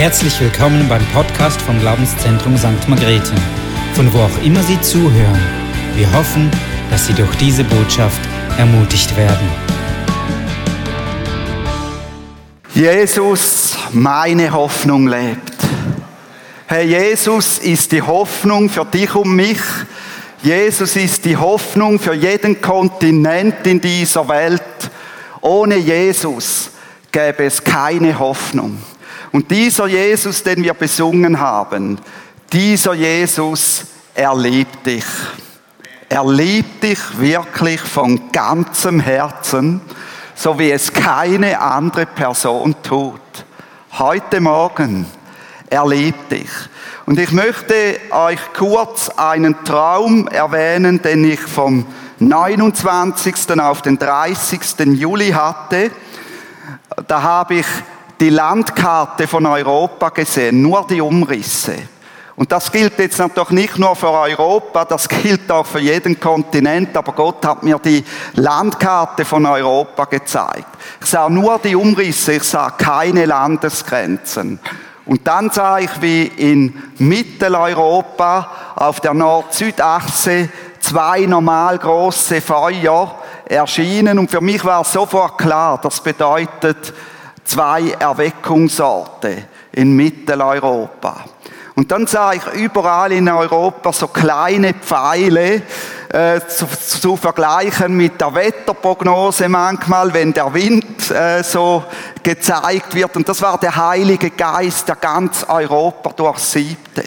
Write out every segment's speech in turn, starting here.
Herzlich willkommen beim Podcast vom Glaubenszentrum St. Margrethe, von wo auch immer Sie zuhören. Wir hoffen, dass Sie durch diese Botschaft ermutigt werden. Jesus, meine Hoffnung lebt. Herr Jesus ist die Hoffnung für dich und mich. Jesus ist die Hoffnung für jeden Kontinent in dieser Welt. Ohne Jesus gäbe es keine Hoffnung. Und dieser Jesus, den wir besungen haben, dieser Jesus, er liebt dich. Er liebt dich wirklich von ganzem Herzen, so wie es keine andere Person tut. Heute Morgen, er liebt dich. Und ich möchte euch kurz einen Traum erwähnen, den ich vom 29. auf den 30. Juli hatte. Da habe ich die Landkarte von Europa gesehen, nur die Umrisse. Und das gilt jetzt natürlich nicht nur für Europa, das gilt auch für jeden Kontinent, aber Gott hat mir die Landkarte von Europa gezeigt. Ich sah nur die Umrisse, ich sah keine Landesgrenzen. Und dann sah ich, wie in Mitteleuropa auf der Nord-Süd-Achse zwei normal große Feuer erschienen. Und für mich war sofort klar, das bedeutet, zwei Erweckungsorte in Mitteleuropa. Und dann sah ich überall in Europa so kleine Pfeile äh, zu, zu, vergleichen mit der Wetterprognose manchmal, wenn der Wind äh, so gezeigt wird. Und das war der Heilige Geist, der ganz Europa durchsiebte.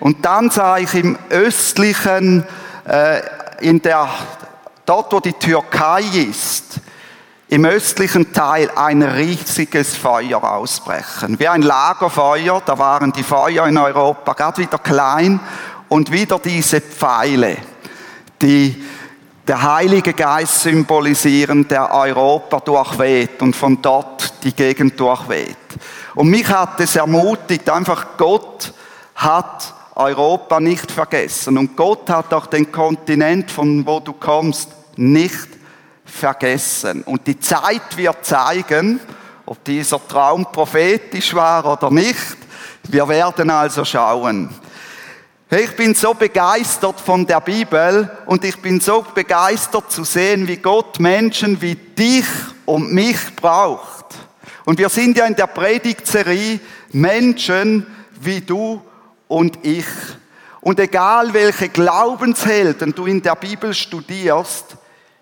Und dann sah ich im östlichen, äh, in der, dort wo die Türkei ist, im östlichen Teil ein riesiges Feuer ausbrechen. Wie ein Lagerfeuer, da waren die Feuer in Europa gerade wieder klein und wieder diese Pfeile, die der Heilige Geist symbolisieren, der Europa durchweht und von dort die Gegend durchweht. Und mich hat es ermutigt, einfach Gott hat Europa nicht vergessen und Gott hat auch den Kontinent, von wo du kommst, nicht vergessen. Und die Zeit wird zeigen, ob dieser Traum prophetisch war oder nicht. Wir werden also schauen. Ich bin so begeistert von der Bibel und ich bin so begeistert zu sehen, wie Gott Menschen wie dich und mich braucht. Und wir sind ja in der Predigtserie Menschen wie du und ich. Und egal welche Glaubenshelden du in der Bibel studierst,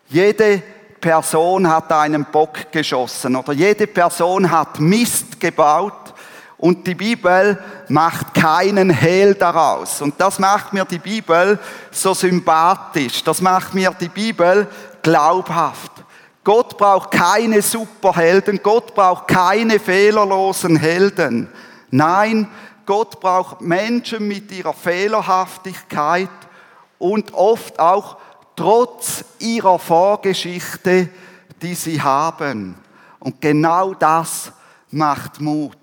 jede Person hat einen Bock geschossen oder jede Person hat Mist gebaut und die Bibel macht keinen Hehl daraus. Und das macht mir die Bibel so sympathisch. Das macht mir die Bibel glaubhaft. Gott braucht keine Superhelden. Gott braucht keine fehlerlosen Helden. Nein, Gott braucht Menschen mit ihrer Fehlerhaftigkeit und oft auch trotz ihrer Vorgeschichte, die sie haben. Und genau das macht Mut.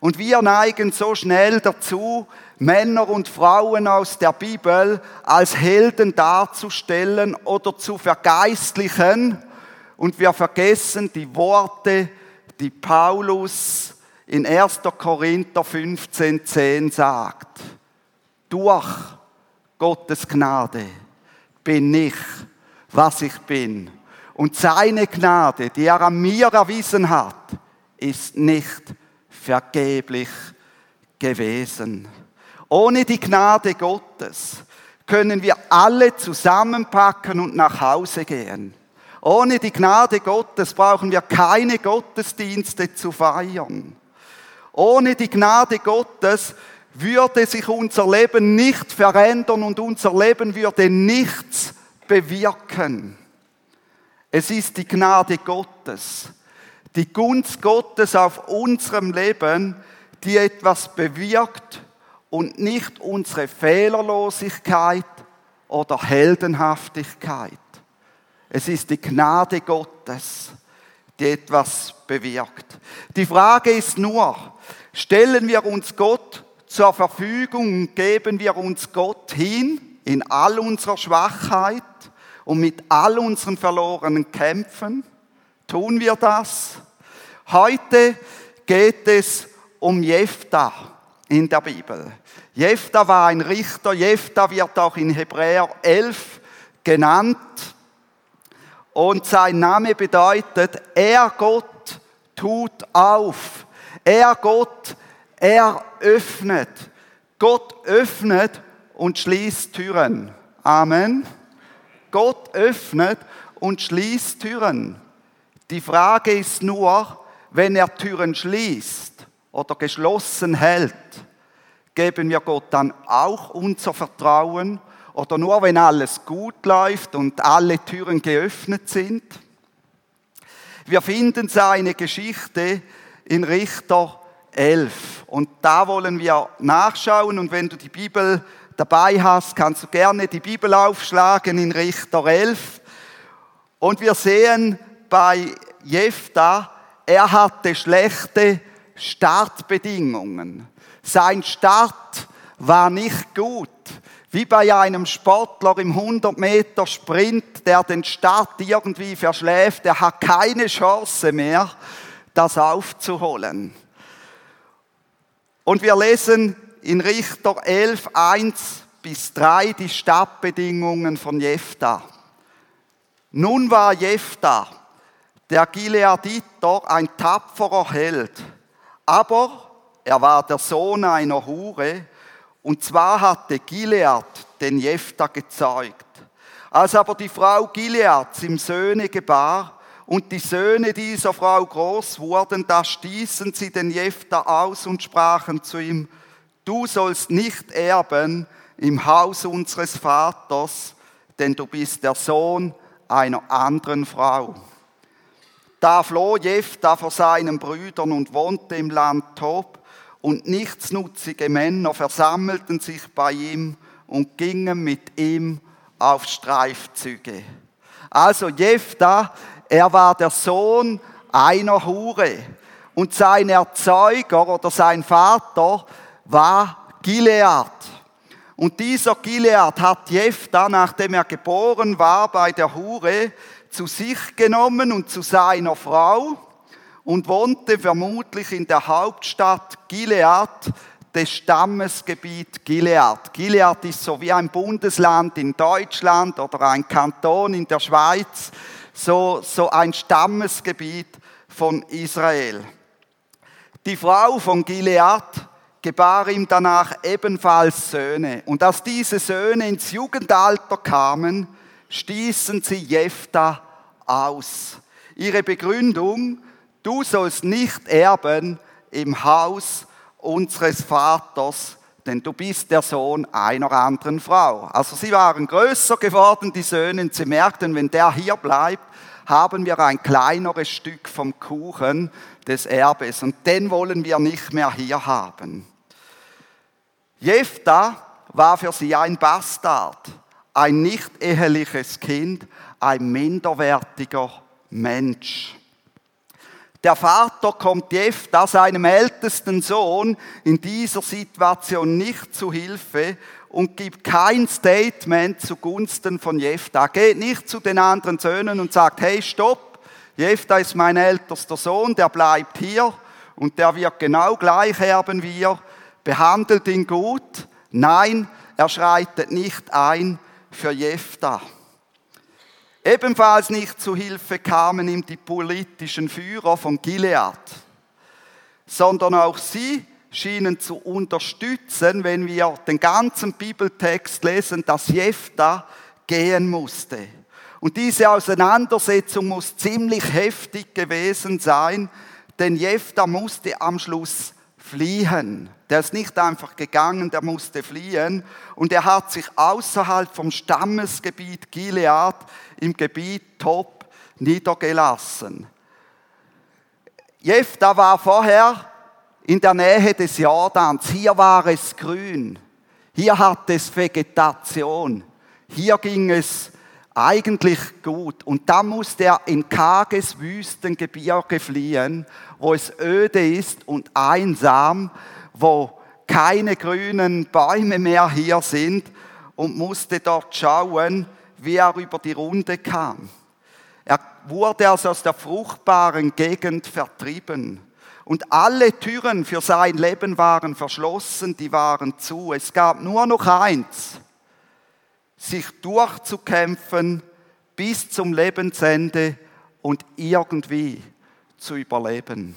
Und wir neigen so schnell dazu, Männer und Frauen aus der Bibel als Helden darzustellen oder zu vergeistlichen. Und wir vergessen die Worte, die Paulus in 1. Korinther 15,10 sagt. Durch Gottes Gnade bin ich, was ich bin. Und seine Gnade, die er an mir erwiesen hat, ist nicht vergeblich gewesen. Ohne die Gnade Gottes können wir alle zusammenpacken und nach Hause gehen. Ohne die Gnade Gottes brauchen wir keine Gottesdienste zu feiern. Ohne die Gnade Gottes würde sich unser Leben nicht verändern und unser Leben würde nichts bewirken. Es ist die Gnade Gottes, die Gunst Gottes auf unserem Leben, die etwas bewirkt und nicht unsere Fehlerlosigkeit oder Heldenhaftigkeit. Es ist die Gnade Gottes, die etwas bewirkt. Die Frage ist nur, stellen wir uns Gott zur Verfügung geben wir uns Gott hin in all unserer Schwachheit und mit all unseren verlorenen Kämpfen. Tun wir das? Heute geht es um Jephtha in der Bibel. Jephtha war ein Richter. Jephtha wird auch in Hebräer 11 genannt. Und sein Name bedeutet, er Gott tut auf. Er Gott, er öffnet. Gott öffnet und schließt Türen. Amen. Gott öffnet und schließt Türen. Die Frage ist nur, wenn er Türen schließt oder geschlossen hält, geben wir Gott dann auch unser Vertrauen oder nur wenn alles gut läuft und alle Türen geöffnet sind? Wir finden seine Geschichte in Richter 11 und da wollen wir nachschauen und wenn du die Bibel dabei hast, kannst du gerne die Bibel aufschlagen in Richter 11 und wir sehen bei Jephtha, er hatte schlechte Startbedingungen. Sein Start war nicht gut. Wie bei einem Sportler im 100 Meter Sprint, der den Start irgendwie verschläft, der hat keine Chance mehr, das aufzuholen. Und wir lesen in Richter 11, 1 bis 3 die Startbedingungen von Jephtha. Nun war Jephtha, der Gileaditer, ein tapferer Held, aber er war der Sohn einer Hure, und zwar hatte Gilead den Jephtha gezeugt. Als aber die Frau Gileads ihm Söhne gebar und die Söhne dieser Frau groß wurden, da stießen sie den Jephtha aus und sprachen zu ihm, du sollst nicht erben im Haus unseres Vaters, denn du bist der Sohn einer anderen Frau. Da floh Jephtha vor seinen Brüdern und wohnte im Land Tob, und nichtsnutzige Männer versammelten sich bei ihm und gingen mit ihm auf Streifzüge. Also Jephtha, er war der Sohn einer Hure und sein Erzeuger oder sein Vater war Gilead. Und dieser Gilead hat Jephtha, nachdem er geboren war bei der Hure, zu sich genommen und zu seiner Frau und wohnte vermutlich in der Hauptstadt Gilead des Stammesgebiet Gilead. Gilead ist so wie ein Bundesland in Deutschland oder ein Kanton in der Schweiz, so, so ein Stammesgebiet von Israel. Die Frau von Gilead gebar ihm danach ebenfalls Söhne. Und als diese Söhne ins Jugendalter kamen, stießen sie Jephtha aus. Ihre Begründung, du sollst nicht erben im Haus unseres Vaters, denn du bist der Sohn einer anderen Frau. Also sie waren größer geworden, die Söhne, und sie merkten, wenn der hier bleibt, haben wir ein kleineres Stück vom Kuchen des Erbes und den wollen wir nicht mehr hier haben. Jephtha war für sie ein Bastard, ein nicht eheliches Kind, ein minderwertiger Mensch. Der Vater kommt Jephtha, seinem ältesten Sohn, in dieser Situation nicht zu Hilfe und gibt kein Statement zugunsten von Jephtha. Geht nicht zu den anderen Söhnen und sagt, hey, stopp, Jephtha ist mein ältester Sohn, der bleibt hier und der wird genau gleich erben wie ihr. Behandelt ihn gut. Nein, er schreitet nicht ein für Jephtha. Ebenfalls nicht zu Hilfe kamen ihm die politischen Führer von Gilead, sondern auch sie schienen zu unterstützen, wenn wir den ganzen Bibeltext lesen, dass Jephtha gehen musste. Und diese Auseinandersetzung muss ziemlich heftig gewesen sein, denn Jephtha musste am Schluss fliehen. Der ist nicht einfach gegangen, der musste fliehen. Und er hat sich außerhalb vom Stammesgebiet Gilead im Gebiet Top niedergelassen. Jephtha war vorher in der Nähe des Jordans. Hier war es grün. Hier hat es Vegetation. Hier ging es eigentlich gut. Und dann musste er in karges Wüstengebirge fliehen, wo es öde ist und einsam, wo keine grünen Bäume mehr hier sind und musste dort schauen, wie er über die Runde kam. Er wurde also aus der fruchtbaren Gegend vertrieben. Und alle Türen für sein Leben waren verschlossen, die waren zu. Es gab nur noch eins, sich durchzukämpfen bis zum Lebensende und irgendwie zu überleben.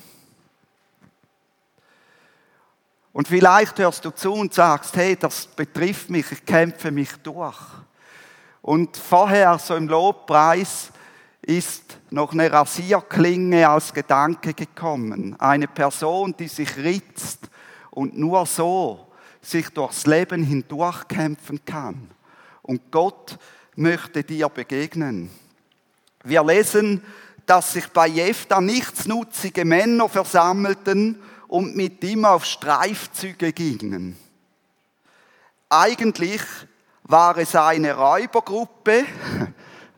Und vielleicht hörst du zu und sagst, hey, das betrifft mich, ich kämpfe mich durch. Und vorher, so im Lobpreis, ist noch eine Rasierklinge als Gedanke gekommen. Eine Person, die sich ritzt und nur so sich durchs Leben hindurchkämpfen kann. Und Gott möchte dir begegnen. Wir lesen, dass sich bei Jephtha nichtsnutzige Männer versammelten und mit ihm auf Streifzüge gingen. Eigentlich war es eine Räubergruppe,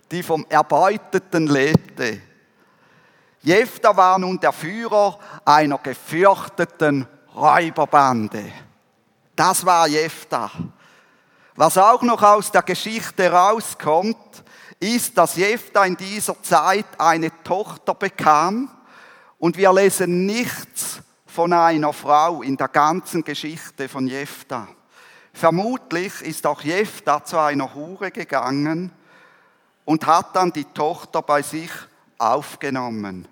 die vom Erbeuteten lebte. Jephtha war nun der Führer einer gefürchteten Räuberbande. Das war Jephtha. Was auch noch aus der Geschichte rauskommt, ist, dass Jephtha in dieser Zeit eine Tochter bekam und wir lesen nichts von einer Frau in der ganzen Geschichte von Jephtha. Vermutlich ist auch Jephtha zu einer Hure gegangen und hat dann die Tochter bei sich aufgenommen.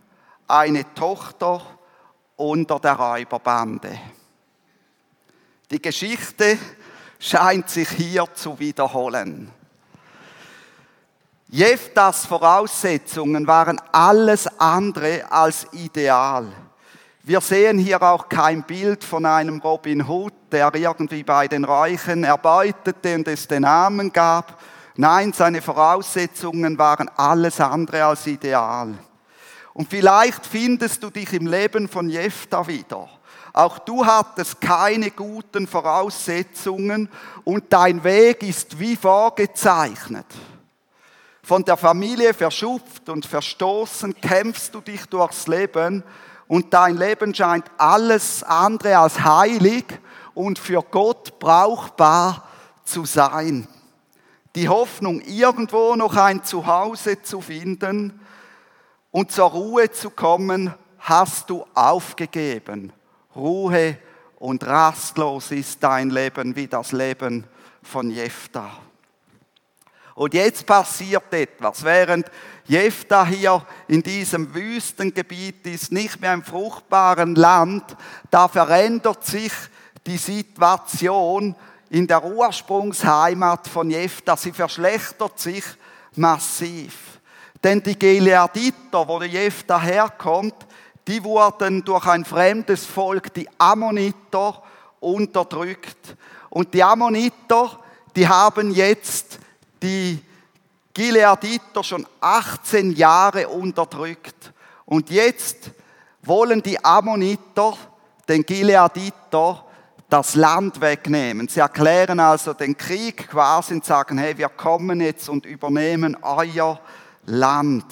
Eine Tochter unter der Räuberbande. Die Geschichte scheint sich hier zu wiederholen. Jeftas Voraussetzungen waren alles andere als ideal. Wir sehen hier auch kein Bild von einem Robin Hood, der irgendwie bei den Reichen erbeutete und es den Namen gab. Nein, seine Voraussetzungen waren alles andere als ideal. Und vielleicht findest du dich im Leben von Jefta wieder. Auch du hattest keine guten Voraussetzungen und dein Weg ist wie vorgezeichnet. Von der Familie verschupft und verstoßen kämpfst du dich durchs Leben und dein Leben scheint alles andere als heilig und für Gott brauchbar zu sein. Die Hoffnung, irgendwo noch ein Zuhause zu finden und zur Ruhe zu kommen, hast du aufgegeben. Ruhe und rastlos ist dein Leben wie das Leben von Jephtha. Und jetzt passiert etwas. Während Jephtha hier in diesem Wüstengebiet ist, nicht mehr im fruchtbaren Land, da verändert sich die Situation in der Ursprungsheimat von Jephtha. Sie verschlechtert sich massiv. Denn die Gileaditer, wo der Jephtha herkommt, die wurden durch ein fremdes Volk, die Ammoniter, unterdrückt. Und die Ammoniter, die haben jetzt die Gileaditer schon 18 Jahre unterdrückt. Und jetzt wollen die Ammoniter den Gileaditer das Land wegnehmen. Sie erklären also den Krieg quasi und sagen, hey, wir kommen jetzt und übernehmen euer Land.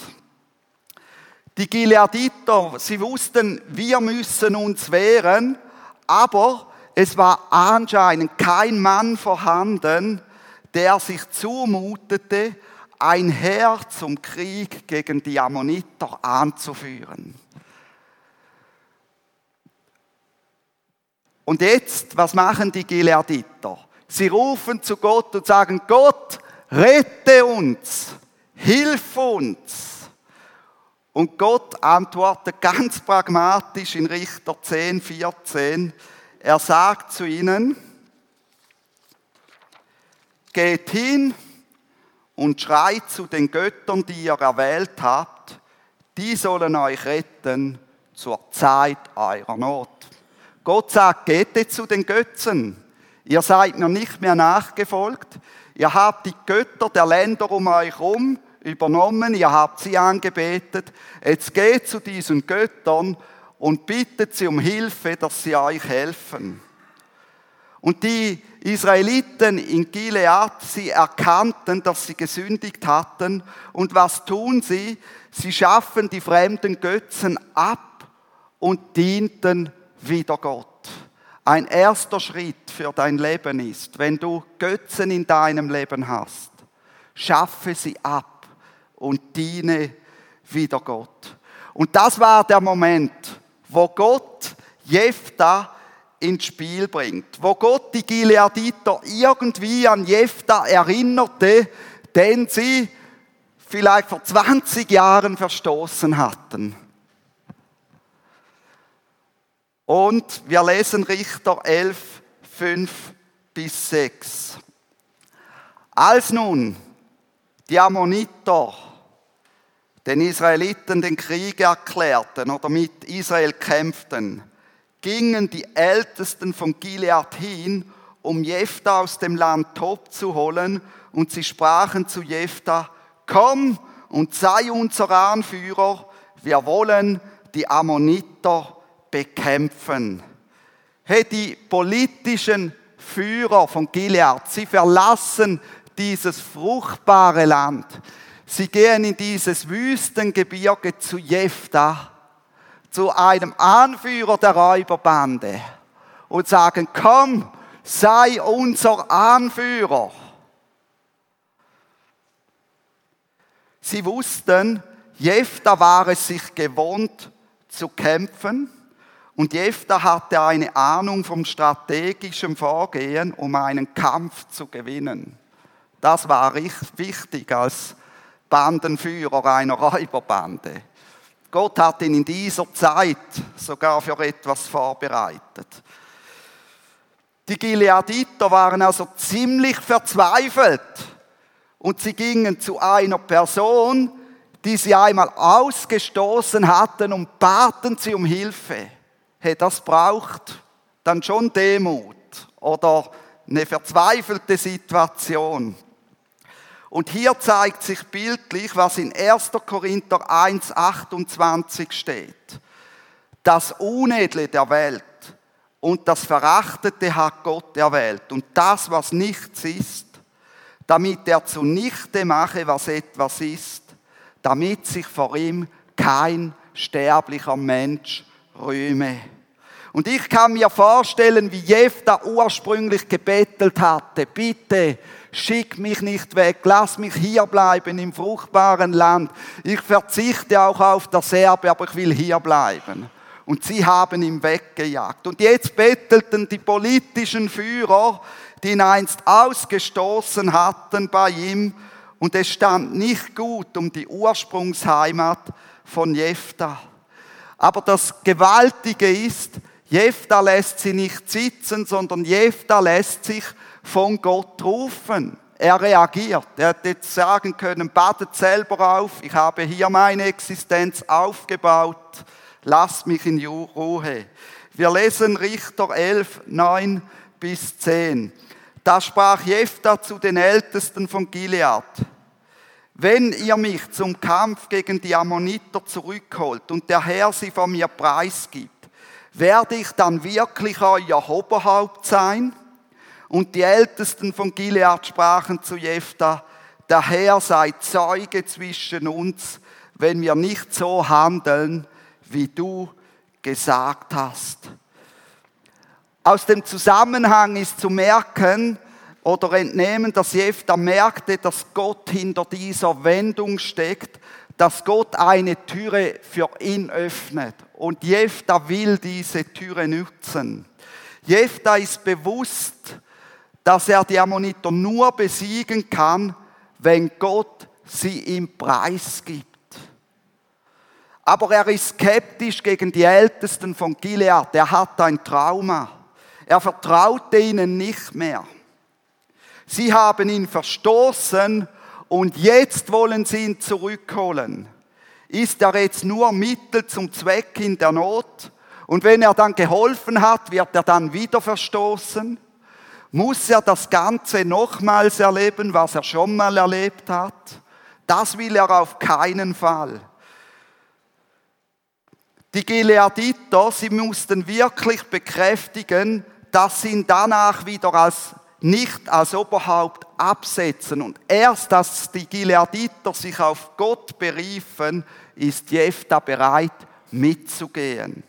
Die Gileaditer, sie wussten, wir müssen uns wehren, aber es war anscheinend kein Mann vorhanden, der sich zumutete, ein Heer zum Krieg gegen die Ammoniter anzuführen. Und jetzt, was machen die Gileaditer? Sie rufen zu Gott und sagen, Gott, rette uns, hilf uns. Und Gott antwortet ganz pragmatisch in Richter 10, 14. Er sagt zu ihnen, Geht hin und schreit zu den Göttern, die ihr erwählt habt, die sollen euch retten zur Zeit eurer Not. Gott sagt, geht jetzt zu den Götzen. Ihr seid mir nicht mehr nachgefolgt. Ihr habt die Götter der Länder um euch herum übernommen. Ihr habt sie angebetet. Jetzt geht zu diesen Göttern und bittet sie um Hilfe, dass sie euch helfen. Und die Israeliten in Gilead, sie erkannten, dass sie gesündigt hatten. Und was tun sie? Sie schaffen die fremden Götzen ab und dienten wieder Gott. Ein erster Schritt für dein Leben ist, wenn du Götzen in deinem Leben hast, schaffe sie ab und diene wieder Gott. Und das war der Moment wo Gott Jephtha ins Spiel bringt, wo Gott die Gileaditer irgendwie an Jephtha erinnerte, den sie vielleicht vor 20 Jahren verstoßen hatten. Und wir lesen Richter 11, 5 bis 6. Als nun die Ammoniter den Israeliten den Krieg erklärten oder mit Israel kämpften, gingen die Ältesten von Gilead hin, um Jephthah aus dem Land Tob zu holen, und sie sprachen zu Jephthah, komm und sei unser Anführer, wir wollen die Ammoniter bekämpfen. Hey, die politischen Führer von Gilead, sie verlassen dieses fruchtbare Land. Sie gehen in dieses Wüstengebirge zu Jephthah, zu einem Anführer der Räuberbande und sagen, komm, sei unser Anführer. Sie wussten, Jephthah war es sich gewohnt zu kämpfen und Jephthah hatte eine Ahnung vom strategischen Vorgehen, um einen Kampf zu gewinnen. Das war wichtig als Bandenführer einer Räuberbande. Gott hat ihn in dieser Zeit sogar für etwas vorbereitet. Die Gileaditer waren also ziemlich verzweifelt und sie gingen zu einer Person, die sie einmal ausgestoßen hatten und baten sie um Hilfe. Hey, das braucht dann schon Demut oder eine verzweifelte Situation. Und hier zeigt sich bildlich, was in 1. Korinther 1, 28 steht. Das Unedle der Welt und das Verachtete hat Gott erwählt. Und das, was nichts ist, damit er zunichte mache, was etwas ist, damit sich vor ihm kein sterblicher Mensch rühme. Und ich kann mir vorstellen, wie Jefta ursprünglich gebettelt hatte, bitte schick mich nicht weg, lass mich hier bleiben im fruchtbaren Land. Ich verzichte auch auf das Erbe, aber ich will hier bleiben. Und sie haben ihn weggejagt. Und jetzt bettelten die politischen Führer, die ihn einst ausgestoßen hatten bei ihm, und es stand nicht gut um die Ursprungsheimat von Jephtha. Aber das Gewaltige ist, Jephtha lässt sie nicht sitzen, sondern Jephtha lässt sich von Gott rufen. Er reagiert. Er hätte jetzt sagen können, badet selber auf, ich habe hier meine Existenz aufgebaut, lasst mich in Ruhe. Wir lesen Richter 11, 9 bis 10. Da sprach Jephthah zu den Ältesten von Gilead. Wenn ihr mich zum Kampf gegen die Ammoniter zurückholt und der Herr sie von mir preisgibt, werde ich dann wirklich euer Oberhaupt sein? Und die Ältesten von Gilead sprachen zu Jephthah, der Herr sei Zeuge zwischen uns, wenn wir nicht so handeln, wie du gesagt hast. Aus dem Zusammenhang ist zu merken oder entnehmen, dass Jephthah merkte, dass Gott hinter dieser Wendung steckt, dass Gott eine Türe für ihn öffnet. Und Jephthah will diese Türe nutzen. Jephthah ist bewusst, dass er die Ammoniter nur besiegen kann, wenn Gott sie ihm preisgibt. Aber er ist skeptisch gegen die Ältesten von Gilead. Er hat ein Trauma. Er vertraute ihnen nicht mehr. Sie haben ihn verstoßen und jetzt wollen sie ihn zurückholen. Ist er jetzt nur Mittel zum Zweck in der Not? Und wenn er dann geholfen hat, wird er dann wieder verstoßen? Muss er das Ganze nochmals erleben, was er schon mal erlebt hat? Das will er auf keinen Fall. Die Gileaditer, sie mussten wirklich bekräftigen, dass sie ihn danach wieder als nicht als Oberhaupt absetzen. Und erst, dass die Gileaditer sich auf Gott beriefen, ist Jephtha bereit mitzugehen.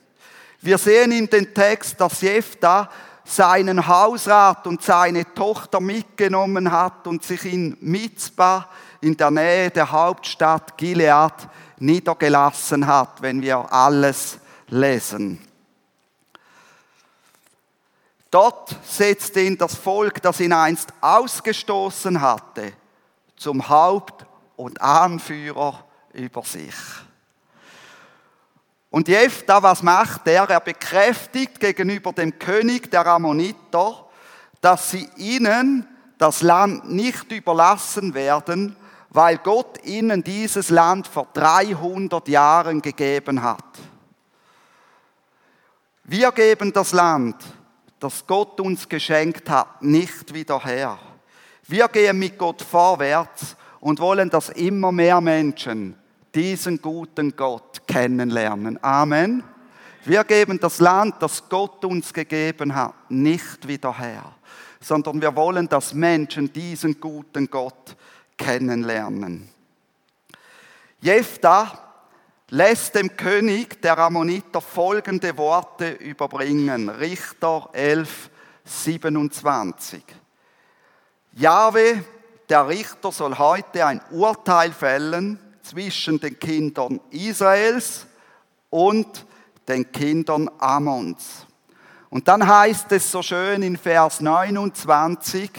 Wir sehen in dem Text, dass Jephtha seinen Hausrat und seine Tochter mitgenommen hat und sich in Mitzbah in der Nähe der Hauptstadt Gilead niedergelassen hat, wenn wir alles lesen. Dort setzte ihn das Volk, das ihn einst ausgestoßen hatte, zum Haupt und Anführer über sich. Und Jephtha, was macht er? Er bekräftigt gegenüber dem König der Ammoniter, dass sie ihnen das Land nicht überlassen werden, weil Gott ihnen dieses Land vor 300 Jahren gegeben hat. Wir geben das Land, das Gott uns geschenkt hat, nicht wieder her. Wir gehen mit Gott vorwärts und wollen, dass immer mehr Menschen diesen guten Gott kennenlernen. Amen. Wir geben das Land, das Gott uns gegeben hat, nicht wieder her, sondern wir wollen, dass Menschen diesen guten Gott kennenlernen. Jephthah lässt dem König der Ammoniter folgende Worte überbringen. Richter 11, 27. Jahwe, der Richter, soll heute ein Urteil fällen zwischen den Kindern Israels und den Kindern Ammons. Und dann heißt es so schön in Vers 29,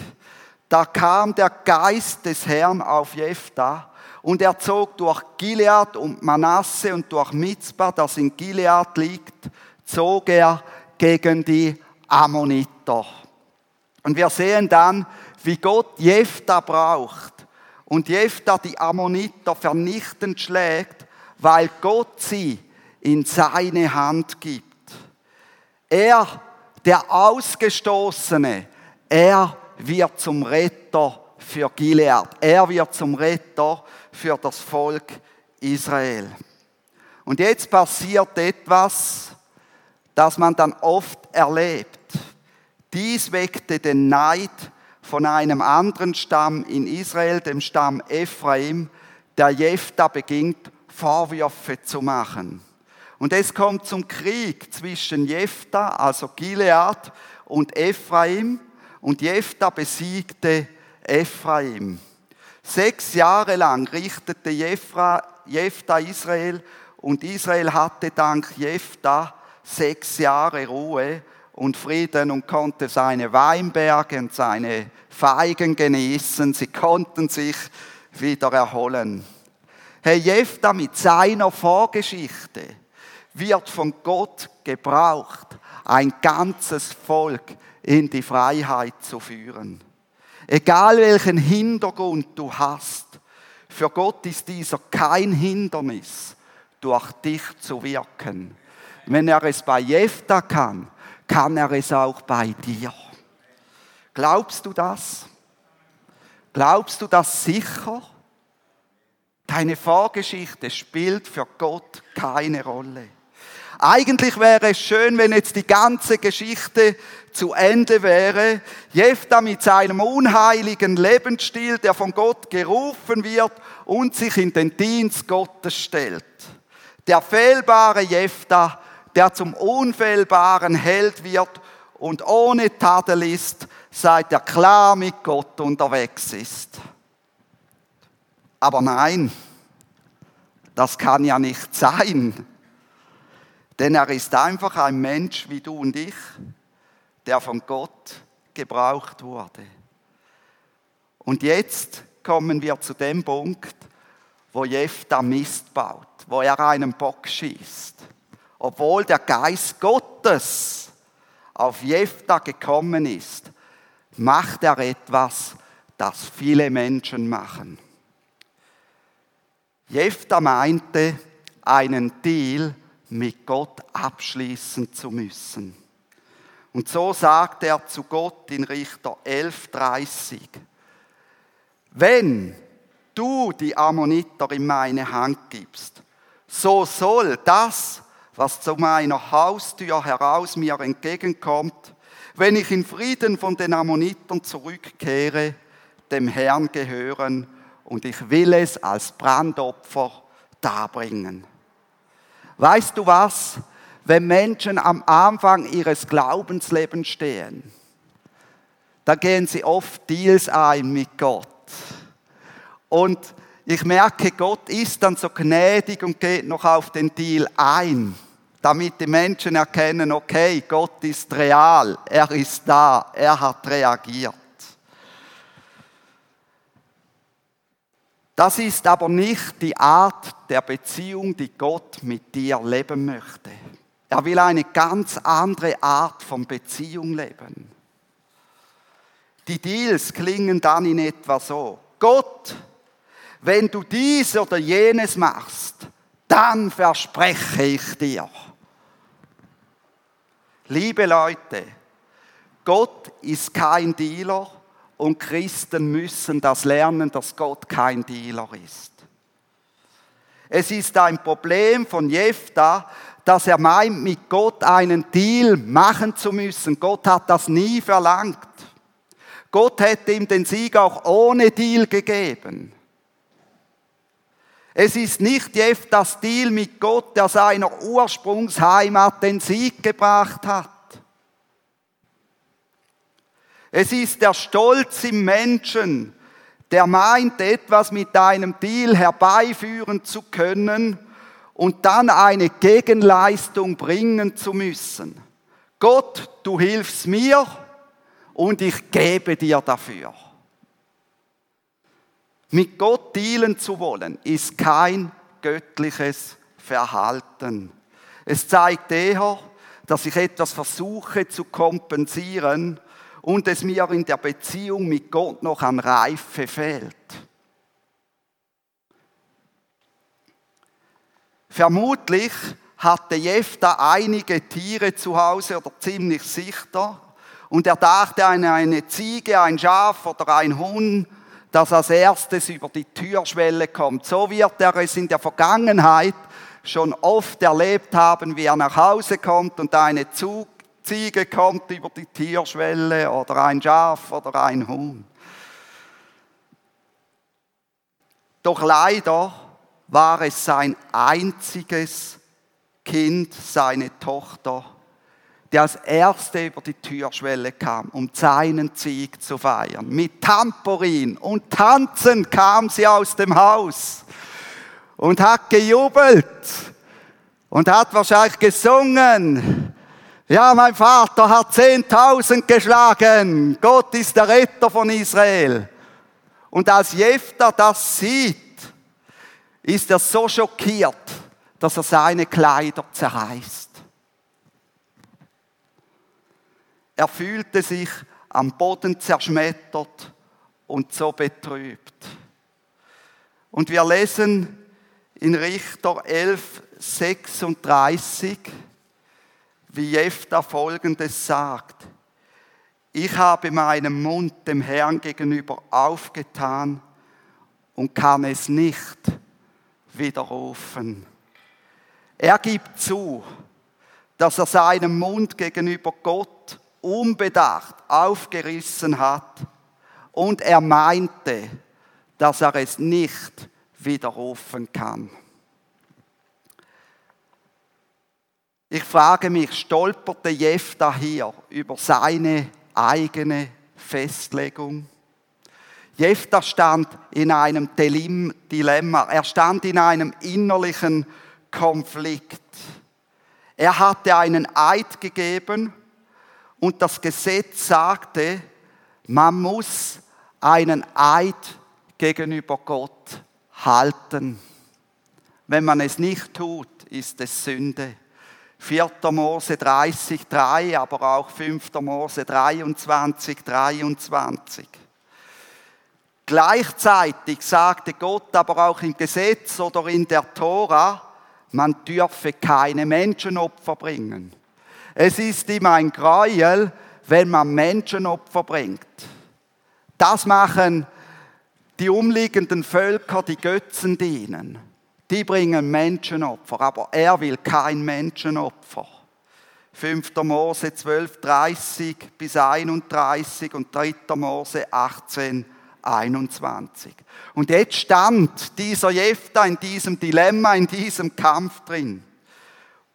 da kam der Geist des Herrn auf Jephthah und er zog durch Gilead und Manasse und durch Mizpah, das in Gilead liegt, zog er gegen die Ammoniter. Und wir sehen dann, wie Gott Jephthah braucht, und Jephthah die Ammoniter vernichtend schlägt, weil Gott sie in seine Hand gibt. Er, der Ausgestoßene, er wird zum Retter für Gilead. Er wird zum Retter für das Volk Israel. Und jetzt passiert etwas, das man dann oft erlebt. Dies weckte den Neid von einem anderen Stamm in Israel, dem Stamm Ephraim, der Jephthah beginnt, Vorwürfe zu machen. Und es kommt zum Krieg zwischen Jephthah, also Gilead, und Ephraim. Und Jephthah besiegte Ephraim. Sechs Jahre lang richtete Jephthah Israel und Israel hatte dank Jephthah sechs Jahre Ruhe und Frieden und konnte seine Weinberge und seine Feigen genießen. Sie konnten sich wieder erholen. Herr Jephthah mit seiner Vorgeschichte wird von Gott gebraucht, ein ganzes Volk in die Freiheit zu führen. Egal welchen Hintergrund du hast, für Gott ist dieser kein Hindernis, durch dich zu wirken. Wenn er es bei Jephthah kann, kann er es auch bei dir. Glaubst du das? Glaubst du das sicher? Deine Vorgeschichte spielt für Gott keine Rolle. Eigentlich wäre es schön, wenn jetzt die ganze Geschichte zu Ende wäre. Jephthah mit seinem unheiligen Lebensstil, der von Gott gerufen wird und sich in den Dienst Gottes stellt. Der fehlbare Jephthah der zum unfehlbaren Held wird und ohne Tadel ist, seit er klar mit Gott unterwegs ist. Aber nein, das kann ja nicht sein. Denn er ist einfach ein Mensch wie du und ich, der von Gott gebraucht wurde. Und jetzt kommen wir zu dem Punkt, wo Jephthah Mist baut, wo er einen Bock schießt obwohl der Geist Gottes auf Jephthah gekommen ist, macht er etwas, das viele Menschen machen. Jephthah meinte, einen Deal mit Gott abschließen zu müssen. Und so sagt er zu Gott in Richter 11.30, wenn du die Ammoniter in meine Hand gibst, so soll das, was zu meiner Haustür heraus mir entgegenkommt, wenn ich in Frieden von den Ammonitern zurückkehre, dem Herrn gehören und ich will es als Brandopfer darbringen. Weißt du was? Wenn Menschen am Anfang ihres Glaubenslebens stehen, da gehen sie oft Deals ein mit Gott. Und ich merke, Gott ist dann so gnädig und geht noch auf den Deal ein. Damit die Menschen erkennen, okay, Gott ist real, er ist da, er hat reagiert. Das ist aber nicht die Art der Beziehung, die Gott mit dir leben möchte. Er will eine ganz andere Art von Beziehung leben. Die Deals klingen dann in etwa so. Gott, wenn du dies oder jenes machst, dann verspreche ich dir. Liebe Leute, Gott ist kein Dealer und Christen müssen das lernen, dass Gott kein Dealer ist. Es ist ein Problem von Jephtha, dass er meint, mit Gott einen Deal machen zu müssen. Gott hat das nie verlangt. Gott hätte ihm den Sieg auch ohne Deal gegeben. Es ist nicht Jeftas Deal mit Gott, der seiner Ursprungsheimat den Sieg gebracht hat. Es ist der Stolz im Menschen, der meint, etwas mit einem Deal herbeiführen zu können und dann eine Gegenleistung bringen zu müssen. Gott, du hilfst mir und ich gebe dir dafür. Mit Gott dealen zu wollen, ist kein göttliches Verhalten. Es zeigt eher, dass ich etwas versuche zu kompensieren und es mir in der Beziehung mit Gott noch an Reife fehlt. Vermutlich hatte Jefta einige Tiere zu Hause oder ziemlich sicher und er dachte an eine Ziege, ein Schaf oder ein Hund das als erstes über die Türschwelle kommt. So wird er es in der Vergangenheit schon oft erlebt haben, wie er nach Hause kommt und eine Ziege kommt über die Türschwelle oder ein Schaf oder ein Huhn. Doch leider war es sein einziges Kind, seine Tochter, der als Erste über die Türschwelle kam, um seinen Sieg zu feiern. Mit Tamporin und Tanzen kam sie aus dem Haus und hat gejubelt und hat wahrscheinlich gesungen. Ja, mein Vater hat 10.000 geschlagen. Gott ist der Retter von Israel. Und als Jephtha das sieht, ist er so schockiert, dass er seine Kleider zerreißt. Er fühlte sich am Boden zerschmettert und so betrübt. Und wir lesen in Richter 11, 36, wie Jephtha folgendes sagt. Ich habe meinen Mund dem Herrn gegenüber aufgetan und kann es nicht widerrufen. Er gibt zu, dass er seinen Mund gegenüber Gott unbedacht aufgerissen hat und er meinte, dass er es nicht widerrufen kann. Ich frage mich, stolperte Jefta hier über seine eigene Festlegung? Jefta stand in einem Dilemma, er stand in einem innerlichen Konflikt. Er hatte einen Eid gegeben und das Gesetz sagte, man muss einen Eid gegenüber Gott halten. Wenn man es nicht tut, ist es Sünde. 4. Mose 30, 3, aber auch 5. Mose 23, 23. Gleichzeitig sagte Gott aber auch im Gesetz oder in der Tora, man dürfe keine Menschenopfer bringen. Es ist ihm ein Gräuel, wenn man Menschenopfer bringt. Das machen die umliegenden Völker, die Götzen dienen. Die bringen Menschenopfer, aber er will kein Menschenopfer. 5. Mose 12, 30 bis 31 und 3. Mose 18, 21. Und jetzt stand dieser Jephtha in diesem Dilemma, in diesem Kampf drin.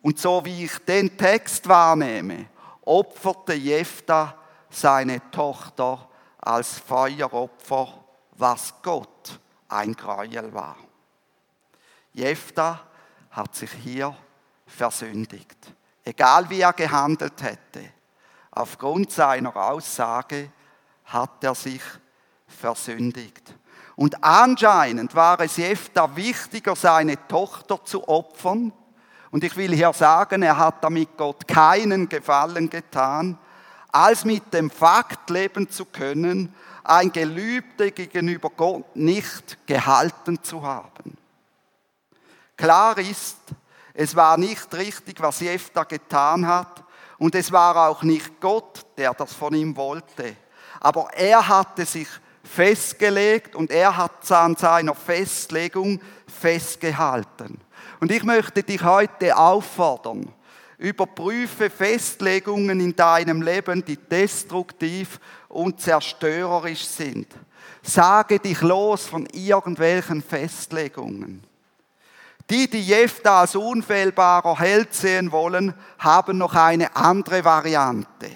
Und so wie ich den Text wahrnehme, opferte Jephtha seine Tochter als Feueropfer, was Gott ein Gräuel war. Jephtha hat sich hier versündigt. Egal wie er gehandelt hätte, aufgrund seiner Aussage hat er sich versündigt. Und anscheinend war es Jefta wichtiger, seine Tochter zu opfern. Und ich will hier sagen, er hat damit Gott keinen Gefallen getan, als mit dem Fakt leben zu können, ein Gelübde gegenüber Gott nicht gehalten zu haben. Klar ist, es war nicht richtig, was Jefta getan hat, und es war auch nicht Gott, der das von ihm wollte. Aber er hatte sich festgelegt und er hat an seiner Festlegung festgehalten. Und ich möchte dich heute auffordern, überprüfe Festlegungen in deinem Leben, die destruktiv und zerstörerisch sind. Sage dich los von irgendwelchen Festlegungen. Die, die Jefta als unfehlbarer Held sehen wollen, haben noch eine andere Variante.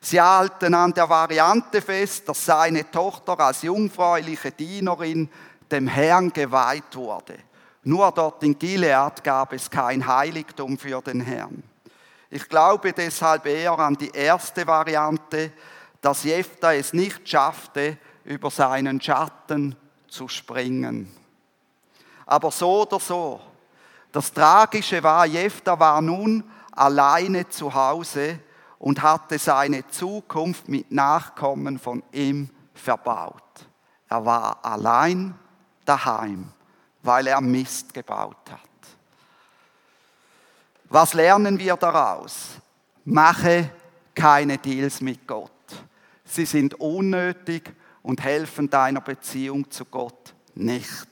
Sie halten an der Variante fest, dass seine Tochter als jungfräuliche Dienerin dem Herrn geweiht wurde. Nur dort in Gilead gab es kein Heiligtum für den Herrn. Ich glaube deshalb eher an die erste Variante, dass Jephtha es nicht schaffte, über seinen Schatten zu springen. Aber so oder so, das Tragische war, Jephtha war nun alleine zu Hause und hatte seine Zukunft mit Nachkommen von ihm verbaut. Er war allein daheim, weil er Mist gebaut hat. Was lernen wir daraus? Mache keine Deals mit Gott. Sie sind unnötig und helfen deiner Beziehung zu Gott nicht.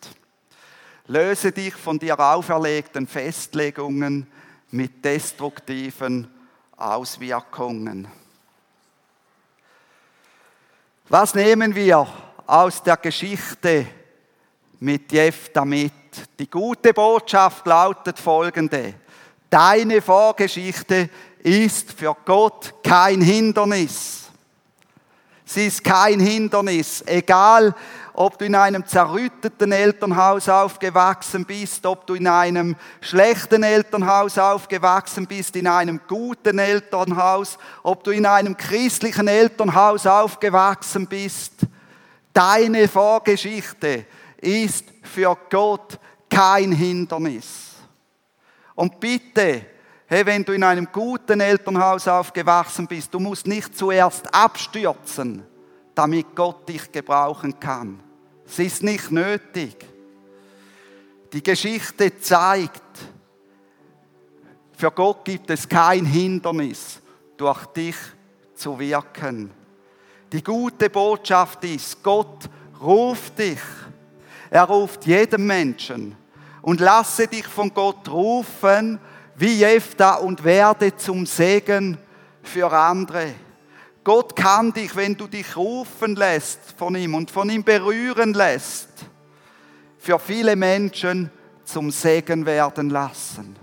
Löse dich von dir auferlegten Festlegungen mit destruktiven Auswirkungen. Was nehmen wir aus der Geschichte mit Jeff damit? Die gute Botschaft lautet folgende. Deine Vorgeschichte ist für Gott kein Hindernis. Sie ist kein Hindernis, egal ob du in einem zerrütteten Elternhaus aufgewachsen bist, ob du in einem schlechten Elternhaus aufgewachsen bist, in einem guten Elternhaus, ob du in einem christlichen Elternhaus aufgewachsen bist. Deine Vorgeschichte ist für Gott kein Hindernis. Und bitte, hey, wenn du in einem guten Elternhaus aufgewachsen bist, du musst nicht zuerst abstürzen, damit Gott dich gebrauchen kann. Es ist nicht nötig. Die Geschichte zeigt, für Gott gibt es kein Hindernis, durch dich zu wirken. Die gute Botschaft ist, Gott ruft dich. Er ruft jeden Menschen. Und lasse dich von Gott rufen, wie Jephtha, und werde zum Segen für andere. Gott kann dich, wenn du dich rufen lässt von ihm und von ihm berühren lässt, für viele Menschen zum Segen werden lassen.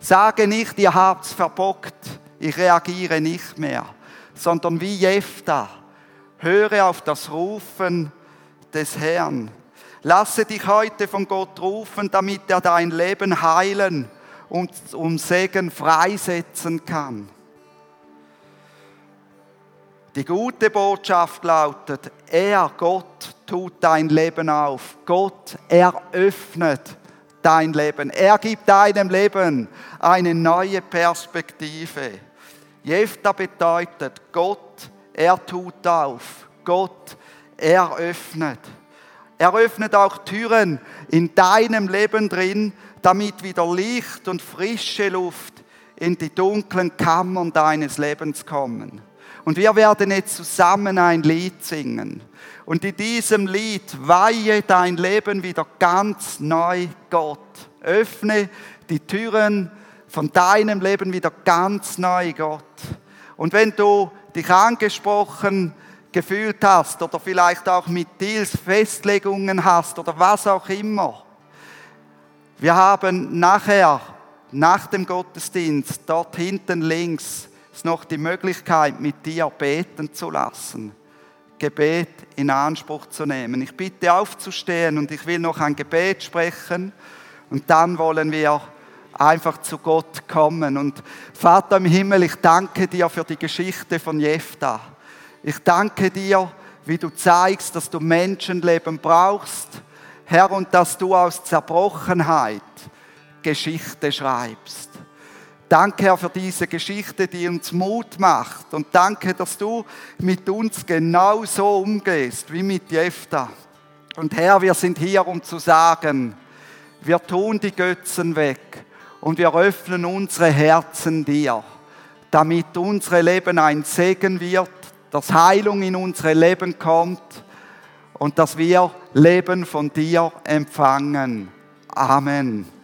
Sage nicht, ihr habt's verbockt, ich reagiere nicht mehr, sondern wie Jephtha, höre auf das Rufen des Herrn. Lasse dich heute von Gott rufen, damit er dein Leben heilen und um Segen freisetzen kann. Die gute Botschaft lautet, er, Gott, tut dein Leben auf. Gott eröffnet dein Leben. Er gibt deinem Leben eine neue Perspektive. Jefta bedeutet, Gott, er tut auf. Gott eröffnet. Er öffnet auch Türen in deinem Leben drin, damit wieder Licht und frische Luft in die dunklen Kammern deines Lebens kommen. Und wir werden jetzt zusammen ein Lied singen. Und in diesem Lied weihe dein Leben wieder ganz neu Gott. Öffne die Türen von deinem Leben wieder ganz neu Gott. Und wenn du dich angesprochen gefühlt hast oder vielleicht auch mit Deals Festlegungen hast oder was auch immer, wir haben nachher, nach dem Gottesdienst, dort hinten links, ist noch die Möglichkeit, mit dir beten zu lassen. Gebet in Anspruch zu nehmen. Ich bitte aufzustehen und ich will noch ein Gebet sprechen und dann wollen wir einfach zu Gott kommen. Und Vater im Himmel, ich danke dir für die Geschichte von Jefta. Ich danke dir, wie du zeigst, dass du Menschenleben brauchst, Herr, und dass du aus Zerbrochenheit Geschichte schreibst. Danke, Herr, für diese Geschichte, die uns Mut macht. Und danke, dass du mit uns genau so umgehst wie mit Jefta. Und Herr, wir sind hier, um zu sagen, wir tun die Götzen weg und wir öffnen unsere Herzen dir, damit unser Leben ein Segen wird, dass Heilung in unsere Leben kommt und dass wir Leben von dir empfangen. Amen.